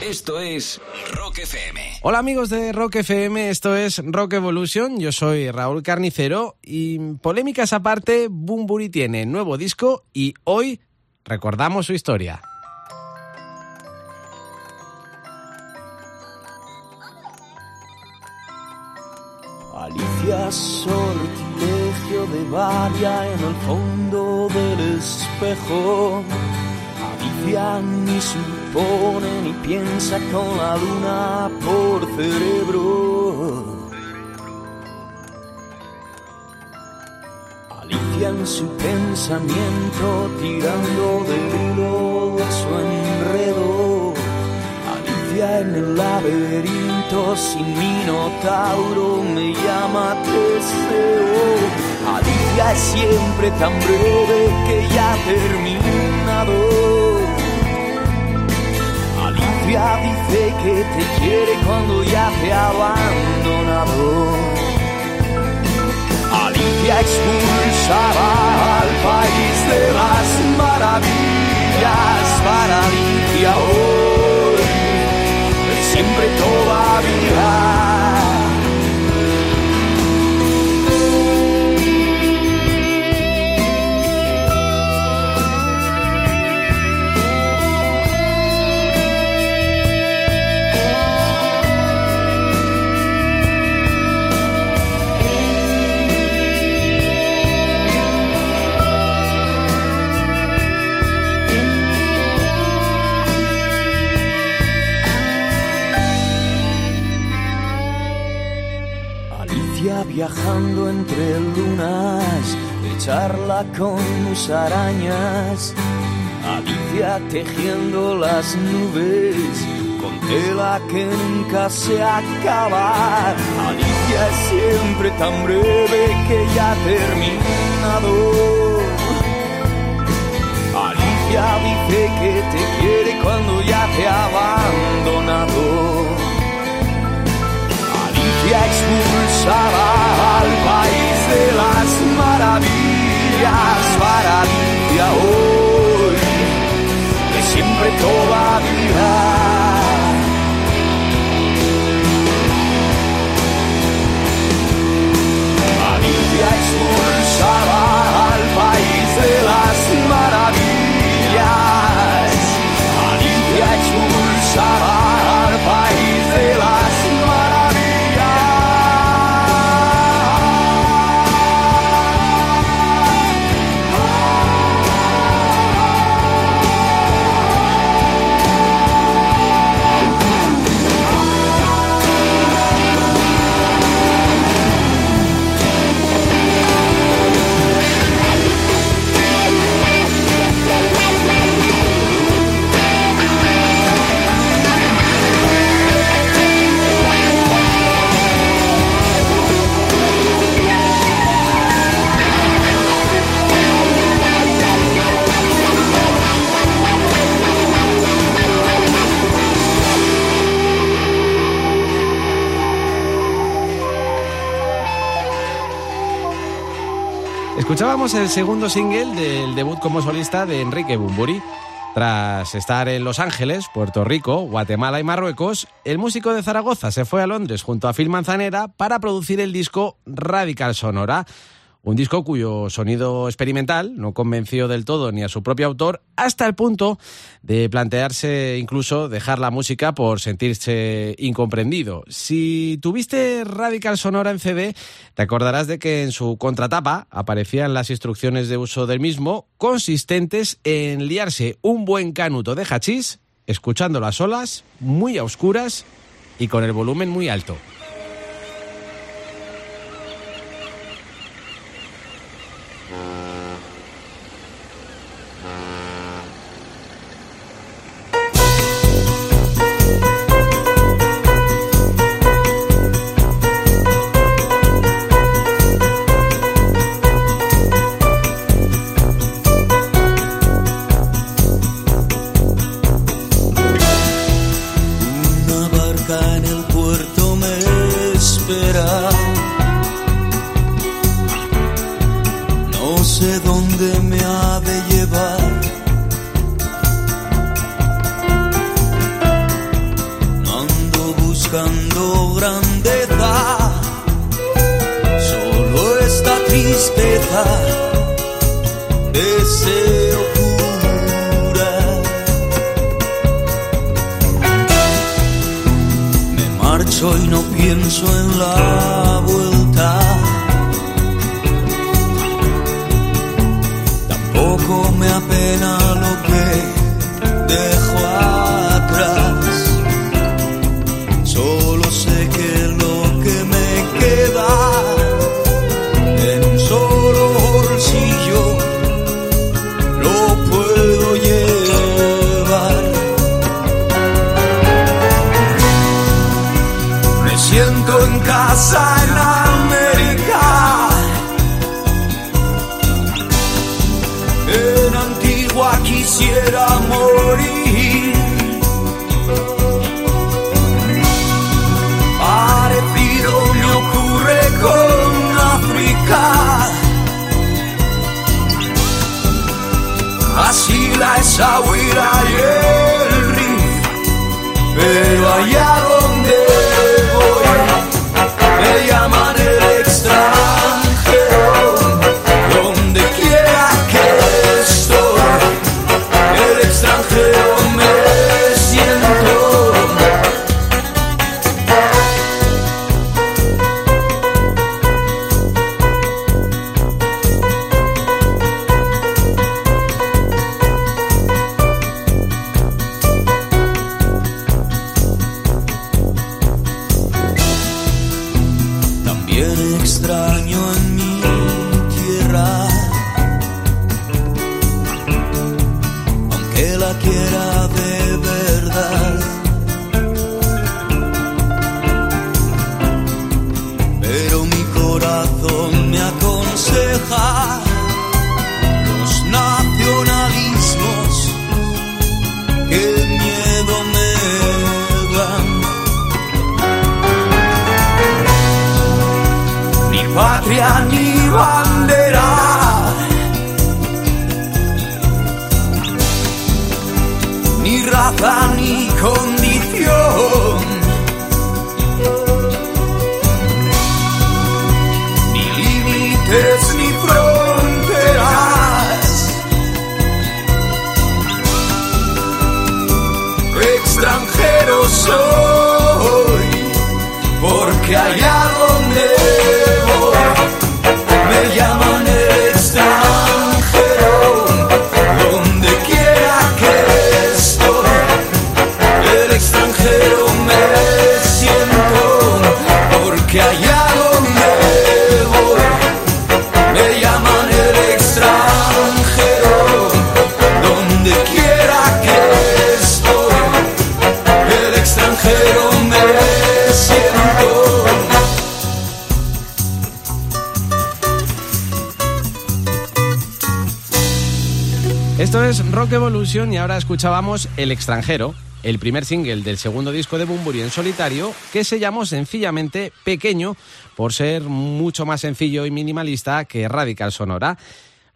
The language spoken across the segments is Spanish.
Esto es Rock FM. Hola amigos de Rock FM, esto es Rock Evolution. Yo soy Raúl Carnicero y polémicas aparte, Bumburi tiene nuevo disco y hoy recordamos su historia. Alicia sortilegio de varia en el fondo del espejo. Alicia ni supone ni piensa con la luna por cerebro. Alicia en su pensamiento tirando del hilo de su enredo. Alicia en el laberinto sin minotauro me llama Teseo. Alicia es siempre tan breve que ya terminado. Alicia dice que te quiere cuando ya te ha abandonado. Alicia expulsaba al país de las maravillas para Alicia hoy siempre todavía. Entre lunas, de charla con musarañas. Alicia tejiendo las nubes con tela que nunca se acaba. Alicia es siempre tan breve que ya ha terminado. Alicia dice que te quiere cuando ya te ha abandonado. Alicia expulsaba al país de las maravillas para Alicia hoy, que siempre todavía. Alicia expulsaba El segundo single del debut como solista de Enrique Bumburi. Tras estar en Los Ángeles, Puerto Rico, Guatemala y Marruecos, el músico de Zaragoza se fue a Londres junto a Phil Manzanera para producir el disco Radical Sonora. Un disco cuyo sonido experimental no convenció del todo ni a su propio autor, hasta el punto de plantearse incluso dejar la música por sentirse incomprendido. Si tuviste Radical Sonora en CD, te acordarás de que en su contratapa aparecían las instrucciones de uso del mismo, consistentes en liarse un buen canuto de hachís, escuchando las olas muy a oscuras y con el volumen muy alto. Uh... quisiera morir. Parecido me ocurre con África. Así la exagüera y el río, pero allá Evolution y ahora escuchábamos El extranjero, el primer single del segundo disco de Bumburi en solitario, que se llamó sencillamente Pequeño, por ser mucho más sencillo y minimalista que Radical Sonora.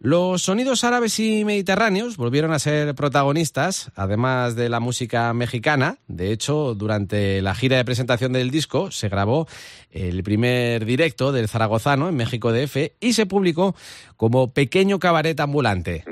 Los sonidos árabes y mediterráneos volvieron a ser protagonistas, además de la música mexicana. De hecho, durante la gira de presentación del disco se grabó el primer directo del Zaragozano en México DF y se publicó como Pequeño Cabaret Ambulante.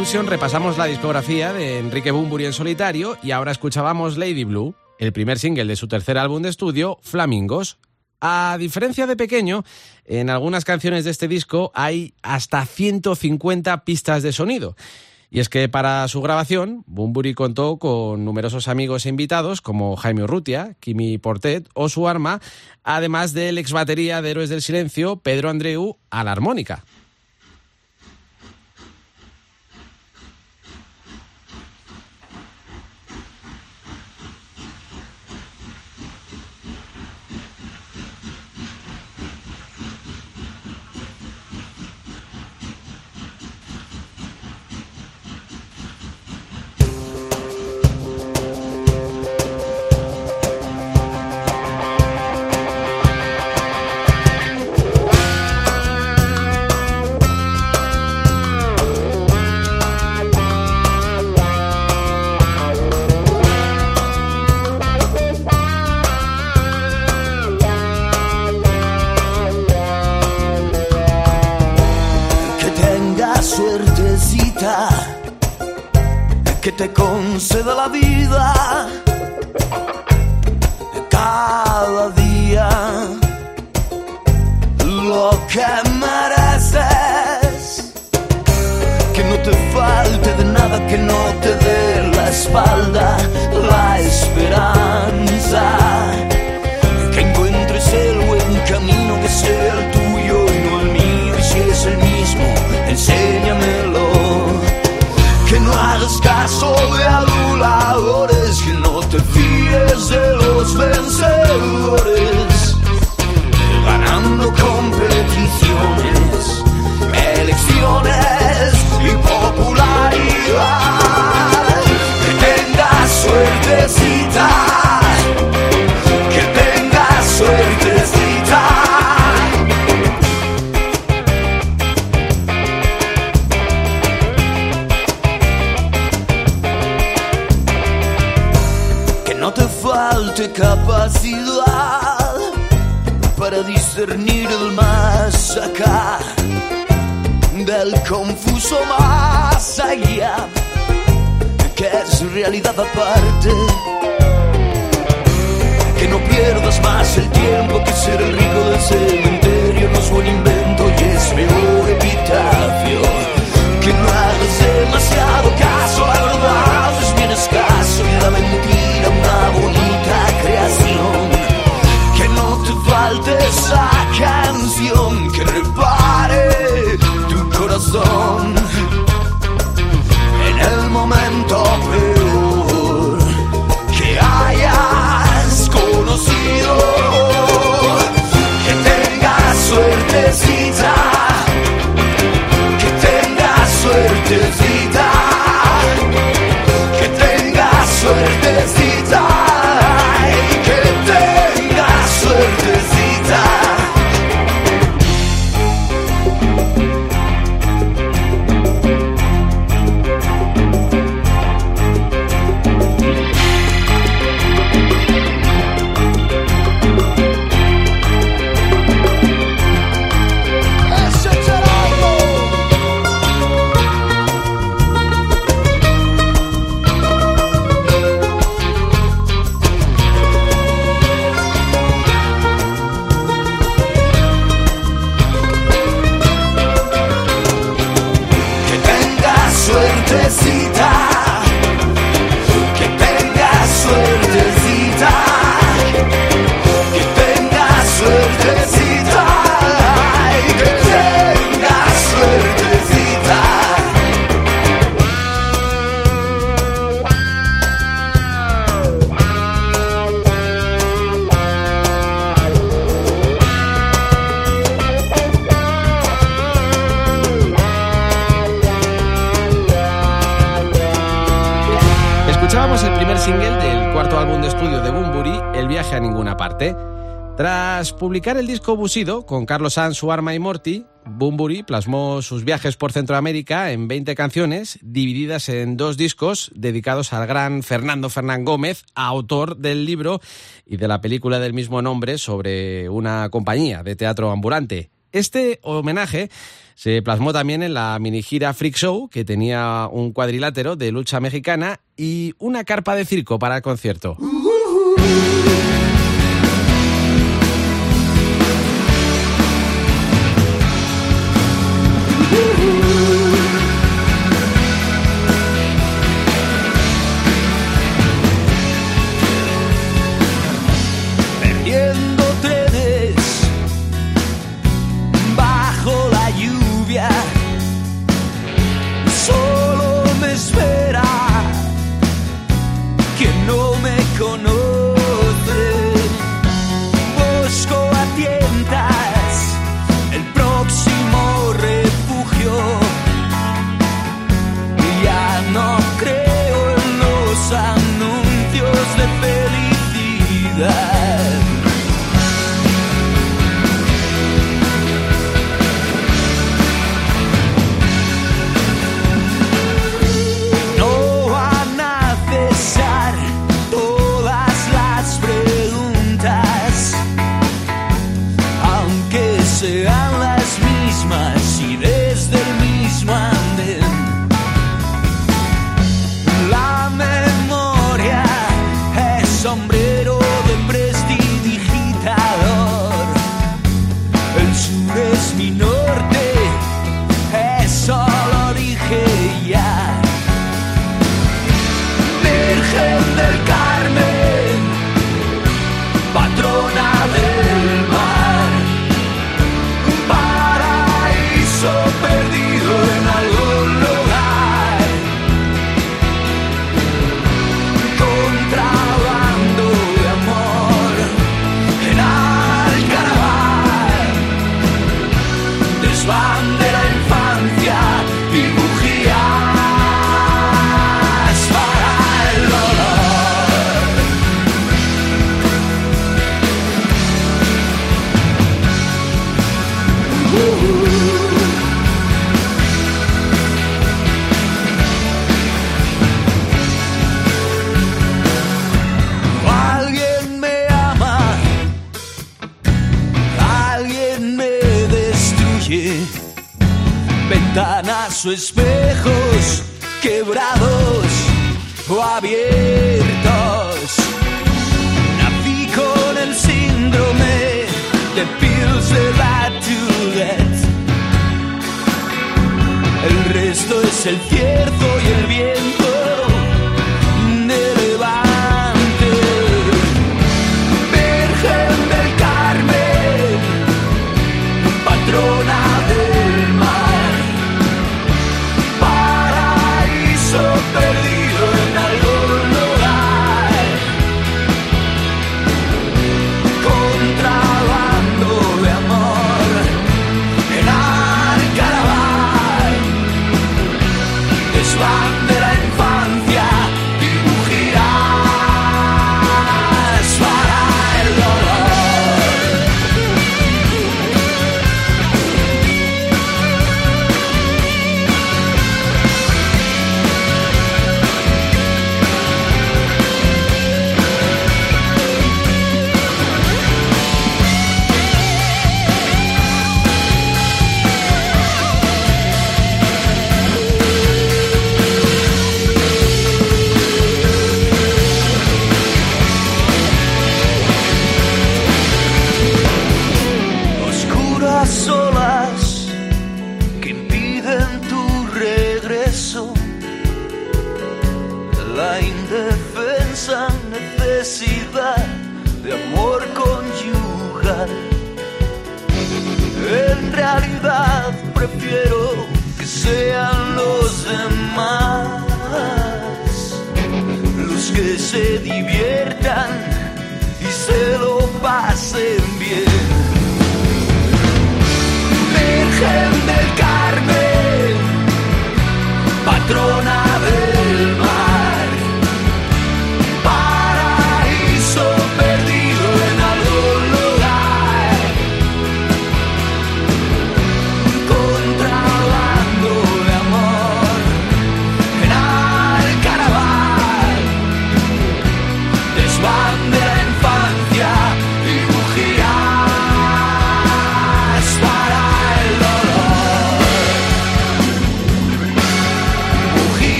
Repasamos la discografía de Enrique Bunbury en solitario y ahora escuchábamos Lady Blue, el primer single de su tercer álbum de estudio, Flamingos. A diferencia de Pequeño, en algunas canciones de este disco hay hasta 150 pistas de sonido. Y es que para su grabación, Bunbury contó con numerosos amigos e invitados como Jaime Urrutia, Kimi Portet o su arma, además del ex batería de Héroes del Silencio, Pedro Andreu, a la armónica. Te conceda la vida realidad aparte. Que no pierdas más el tiempo que ser el rico del cementerio publicar el disco Busido con Carlos Sanz, su arma y Morty, Bumburi plasmó sus viajes por Centroamérica en 20 canciones divididas en dos discos dedicados al gran Fernando Fernán Gómez, autor del libro y de la película del mismo nombre sobre una compañía de teatro ambulante. Este homenaje se plasmó también en la mini gira Freak Show, que tenía un cuadrilátero de lucha mexicana y una carpa de circo para el concierto. es me nombre.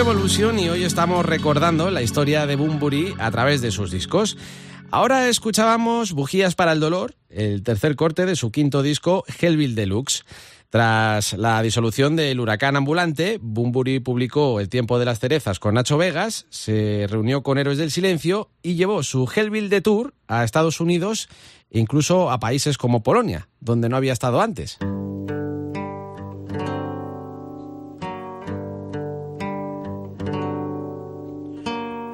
Evolution y hoy estamos recordando la historia de Bumburi a través de sus discos. Ahora escuchábamos Bujías para el Dolor, el tercer corte de su quinto disco Hellville Deluxe. Tras la disolución del huracán ambulante, Bumburi publicó El tiempo de las cerezas con Nacho Vegas, se reunió con Héroes del Silencio y llevó su Hellville de Tour a Estados Unidos e incluso a países como Polonia, donde no había estado antes.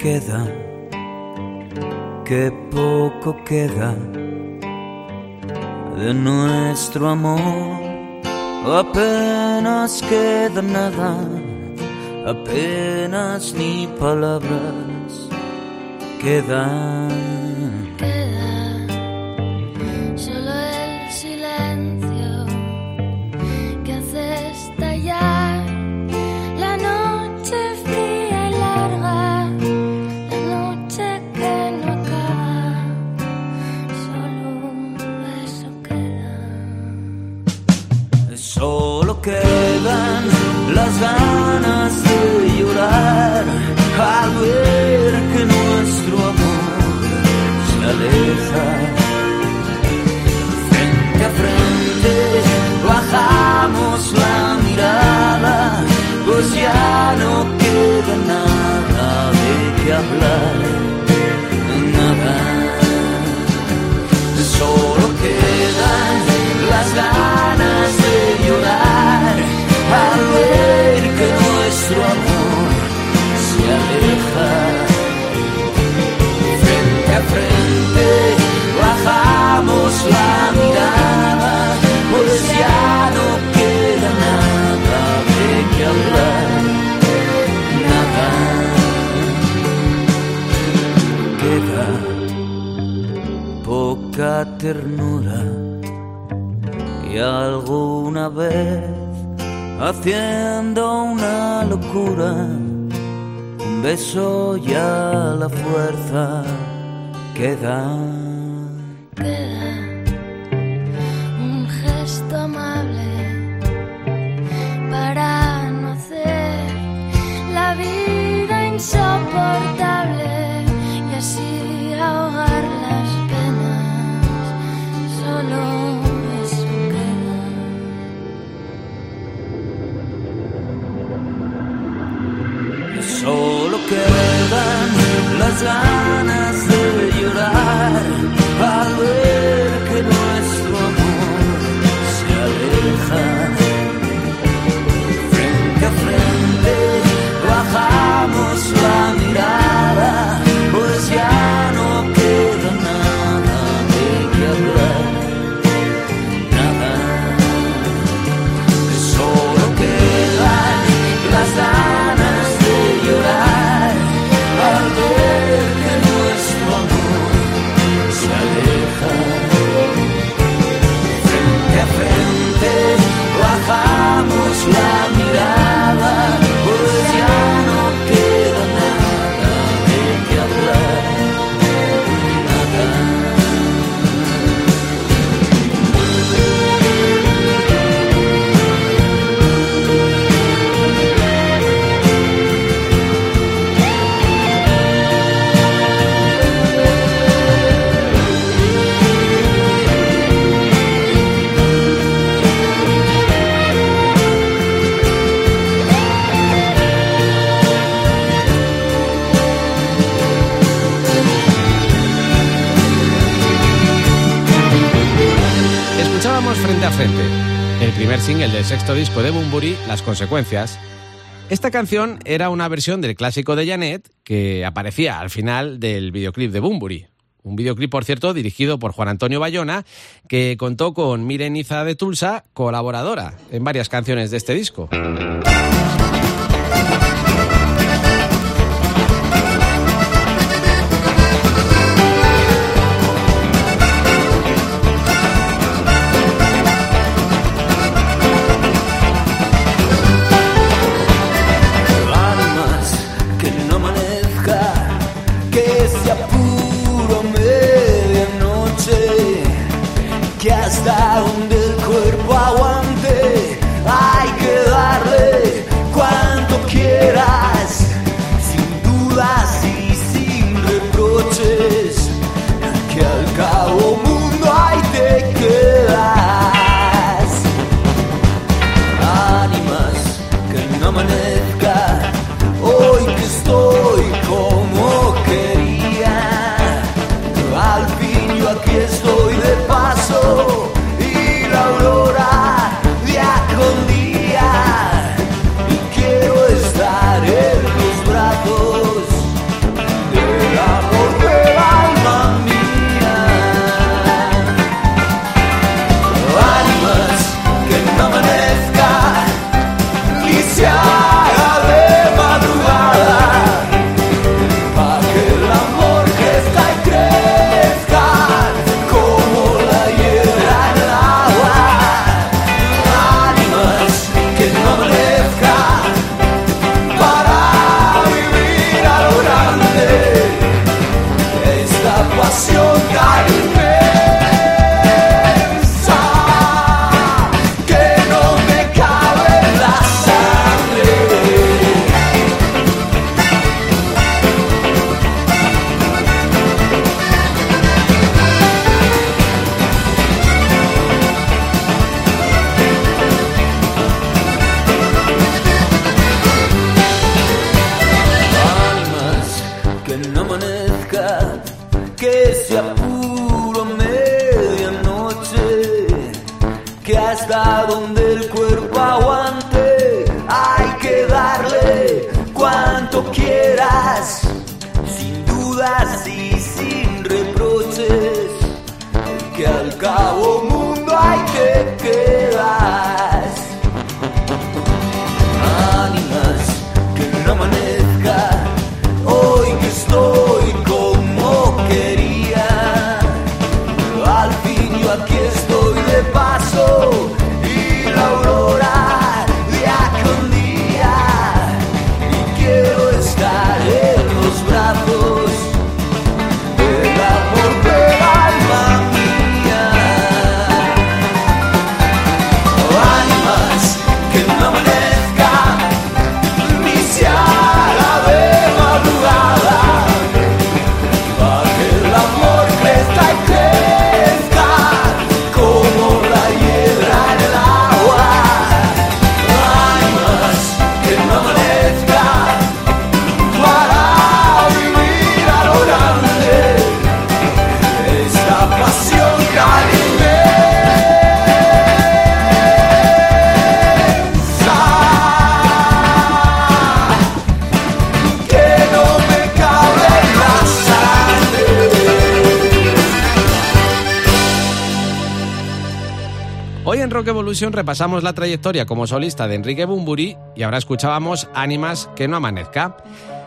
Queda, que poco queda de nuestro amor. Apenas queda nada, apenas ni palabras quedan. Ganas de llorar al ver que nuestro amor se aleja. Frente a frente bajamos la mirada, pues ya no queda nada de qué hablar, Frente a frente bajamos la mirada, pues ya no queda nada de qué hablar. Nada. Queda poca ternura y alguna vez haciendo una locura beso y a la fuerza que da. Queda un gesto amable para no hacer la vida insoportable. las ganas de llorar. primer single del sexto disco de Bumburi, Las Consecuencias. Esta canción era una versión del clásico de Janet que aparecía al final del videoclip de Bumburi. Un videoclip, por cierto, dirigido por Juan Antonio Bayona, que contó con Miren Iza de Tulsa, colaboradora en varias canciones de este disco. Repasamos la trayectoria como solista de Enrique Bumburi y ahora escuchábamos Ánimas que no amanezca.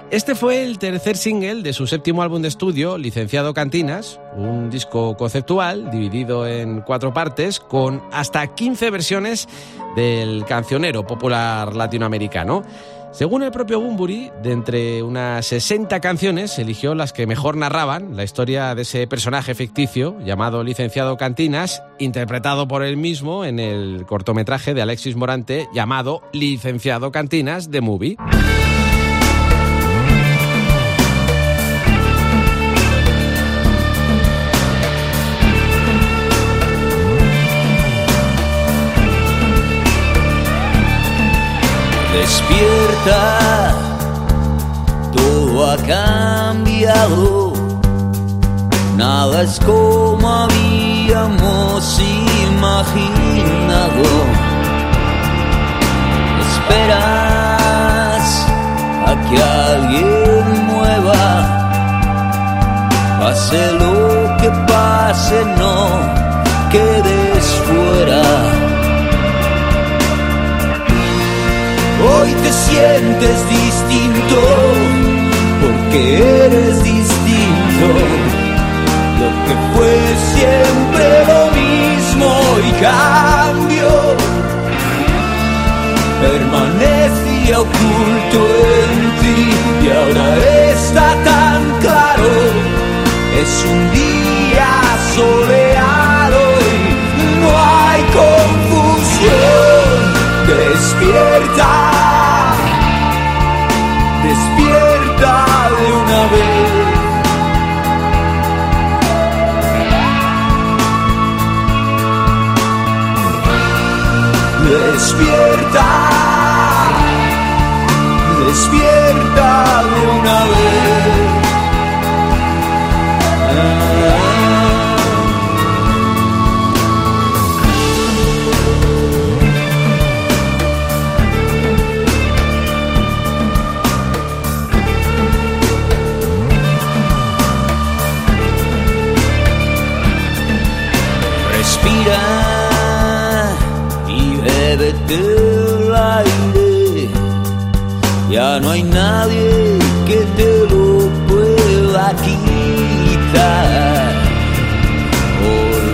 Este fue el tercer single de su séptimo álbum de estudio, Licenciado Cantinas, un disco conceptual dividido en cuatro partes con hasta 15 versiones del cancionero popular latinoamericano. Según el propio Bumburi, de entre unas 60 canciones, eligió las que mejor narraban la historia de ese personaje ficticio llamado Licenciado Cantinas, interpretado por él mismo en el cortometraje de Alexis Morante llamado Licenciado Cantinas de Movie. Despierta, todo ha cambiado, nada es como habíamos imaginado. Esperas a que alguien mueva, pase lo que pase, no quedes fuera. Hoy te sientes distinto porque eres distinto. Lo que fue siempre lo mismo y cambio. Permanecía oculto en ti y ahora está tan claro. Es un día soleado Despierta, despierta de una vez. Respira bébete el aire. Ya no hay nadie que te lo pueda quitar.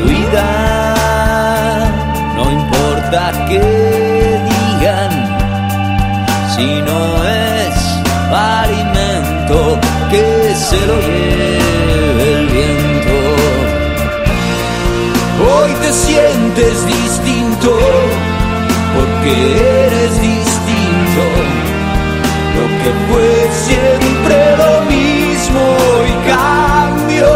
Olvida, no importa que digan, si no es alimento que se lo lleve el viento. Hoy te sientes porque eres distinto. Lo que fue siempre lo mismo y cambio.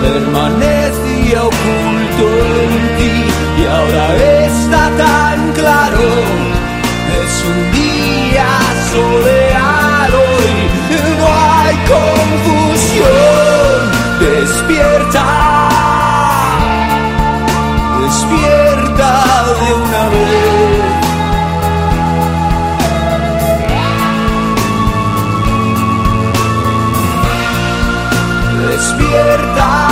Permanecía oculto en ti y ahora está tan claro. Es un día soleado y no hay confusión. Despierta verdade.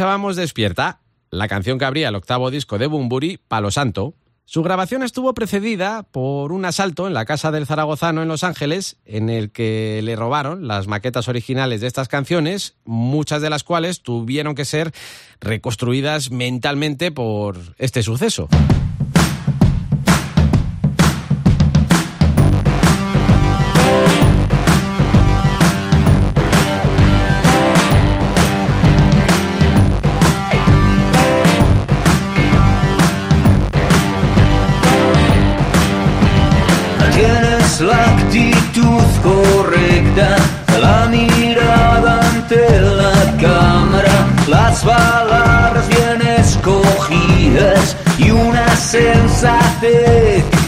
Despierta, la canción que abría el octavo disco de Bumburi, Palo Santo. Su grabación estuvo precedida por un asalto en la casa del zaragozano en Los Ángeles, en el que le robaron las maquetas originales de estas canciones, muchas de las cuales tuvieron que ser reconstruidas mentalmente por este suceso.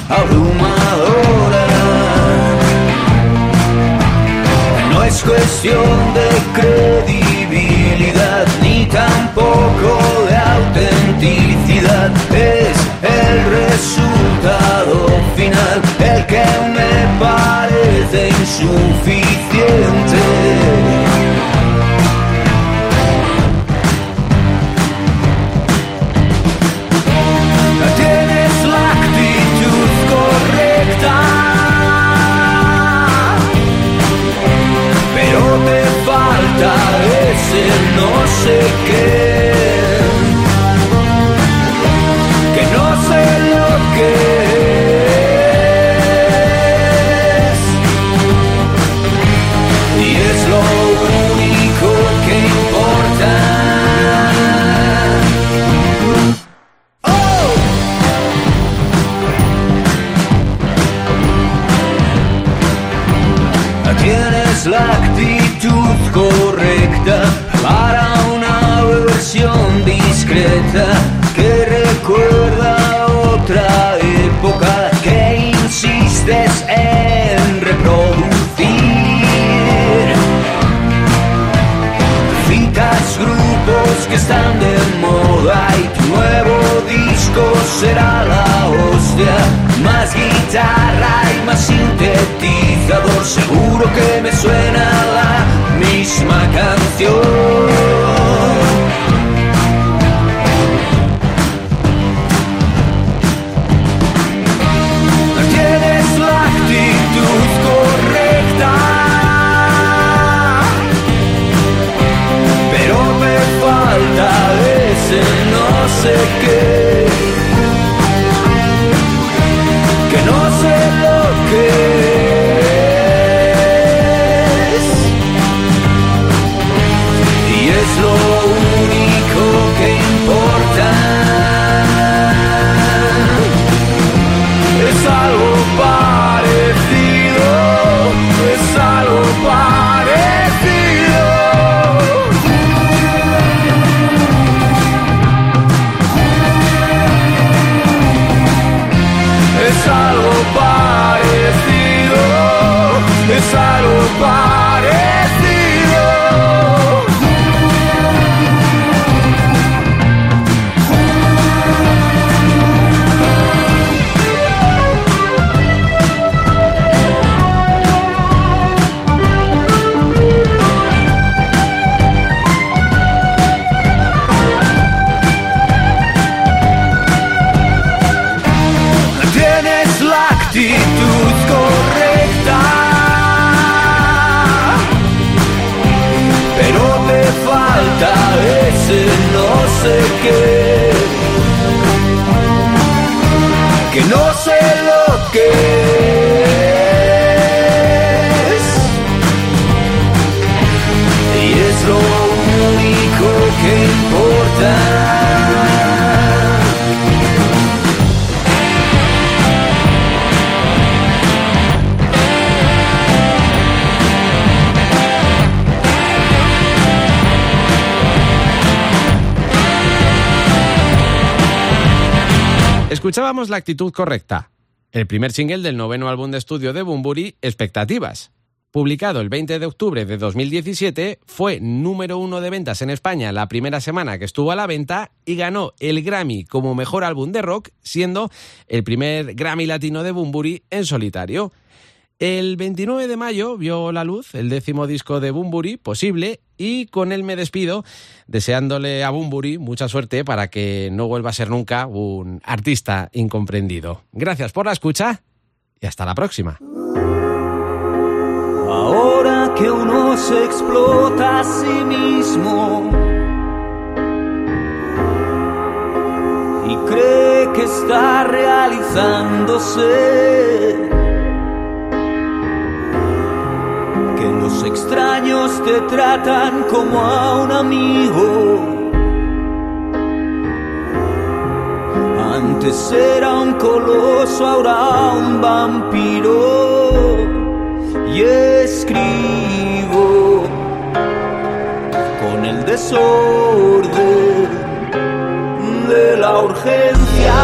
Abrumadora. No es cuestión de credibilidad ni tampoco de autenticidad, es el resultado final el que me parece insuficiente. Sé qué. Escuchábamos La actitud correcta, el primer single del noveno álbum de estudio de Bumburi, Expectativas. Publicado el 20 de octubre de 2017, fue número uno de ventas en España la primera semana que estuvo a la venta y ganó el Grammy como mejor álbum de rock, siendo el primer Grammy latino de Bumburi en solitario. El 29 de mayo vio la luz el décimo disco de Bumburi, Posible, y con él me despido, deseándole a Bumburi mucha suerte para que no vuelva a ser nunca un artista incomprendido. Gracias por la escucha y hasta la próxima. Ahora que uno se explota a sí mismo y cree que está realizándose Los extraños te tratan como a un amigo. Antes era un coloso, ahora un vampiro. Y escribo con el desorden de la urgencia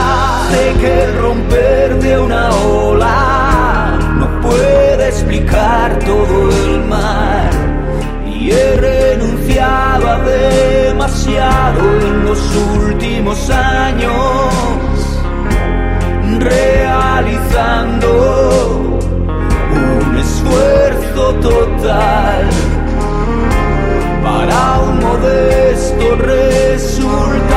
de que romper de una ola no puede explicar todo el mar. Y he renunciado demasiado en los últimos años realizando un esfuerzo total para un modesto resultado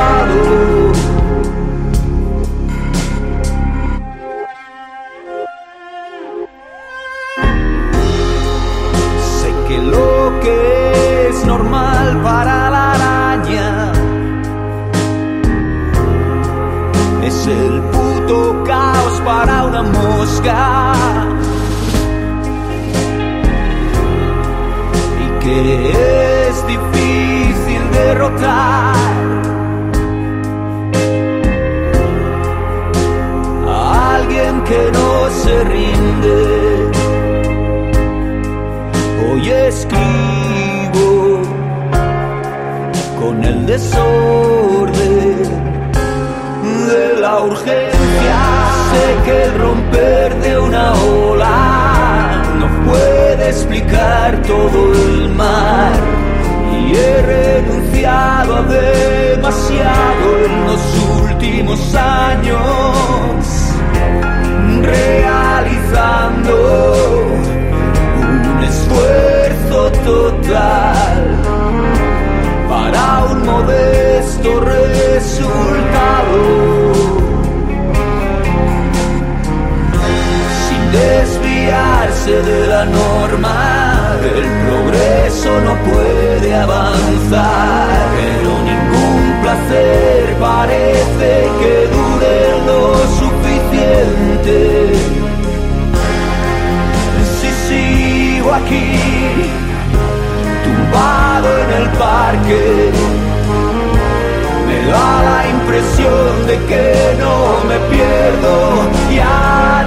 para una mosca. Y que es difícil derrotar. A alguien que no se rinde hoy escribo con el desorden de la urgencia. Sé que el romper de una ola no puede explicar todo el mar. Y he renunciado a demasiado en los últimos años, realizando esfuerzo total para un modesto resultado. Desviarse de la norma, el progreso no puede avanzar, pero ningún placer parece que dure lo suficiente aquí, tumbado en el parque. Me da la impresión de que no me pierdo ya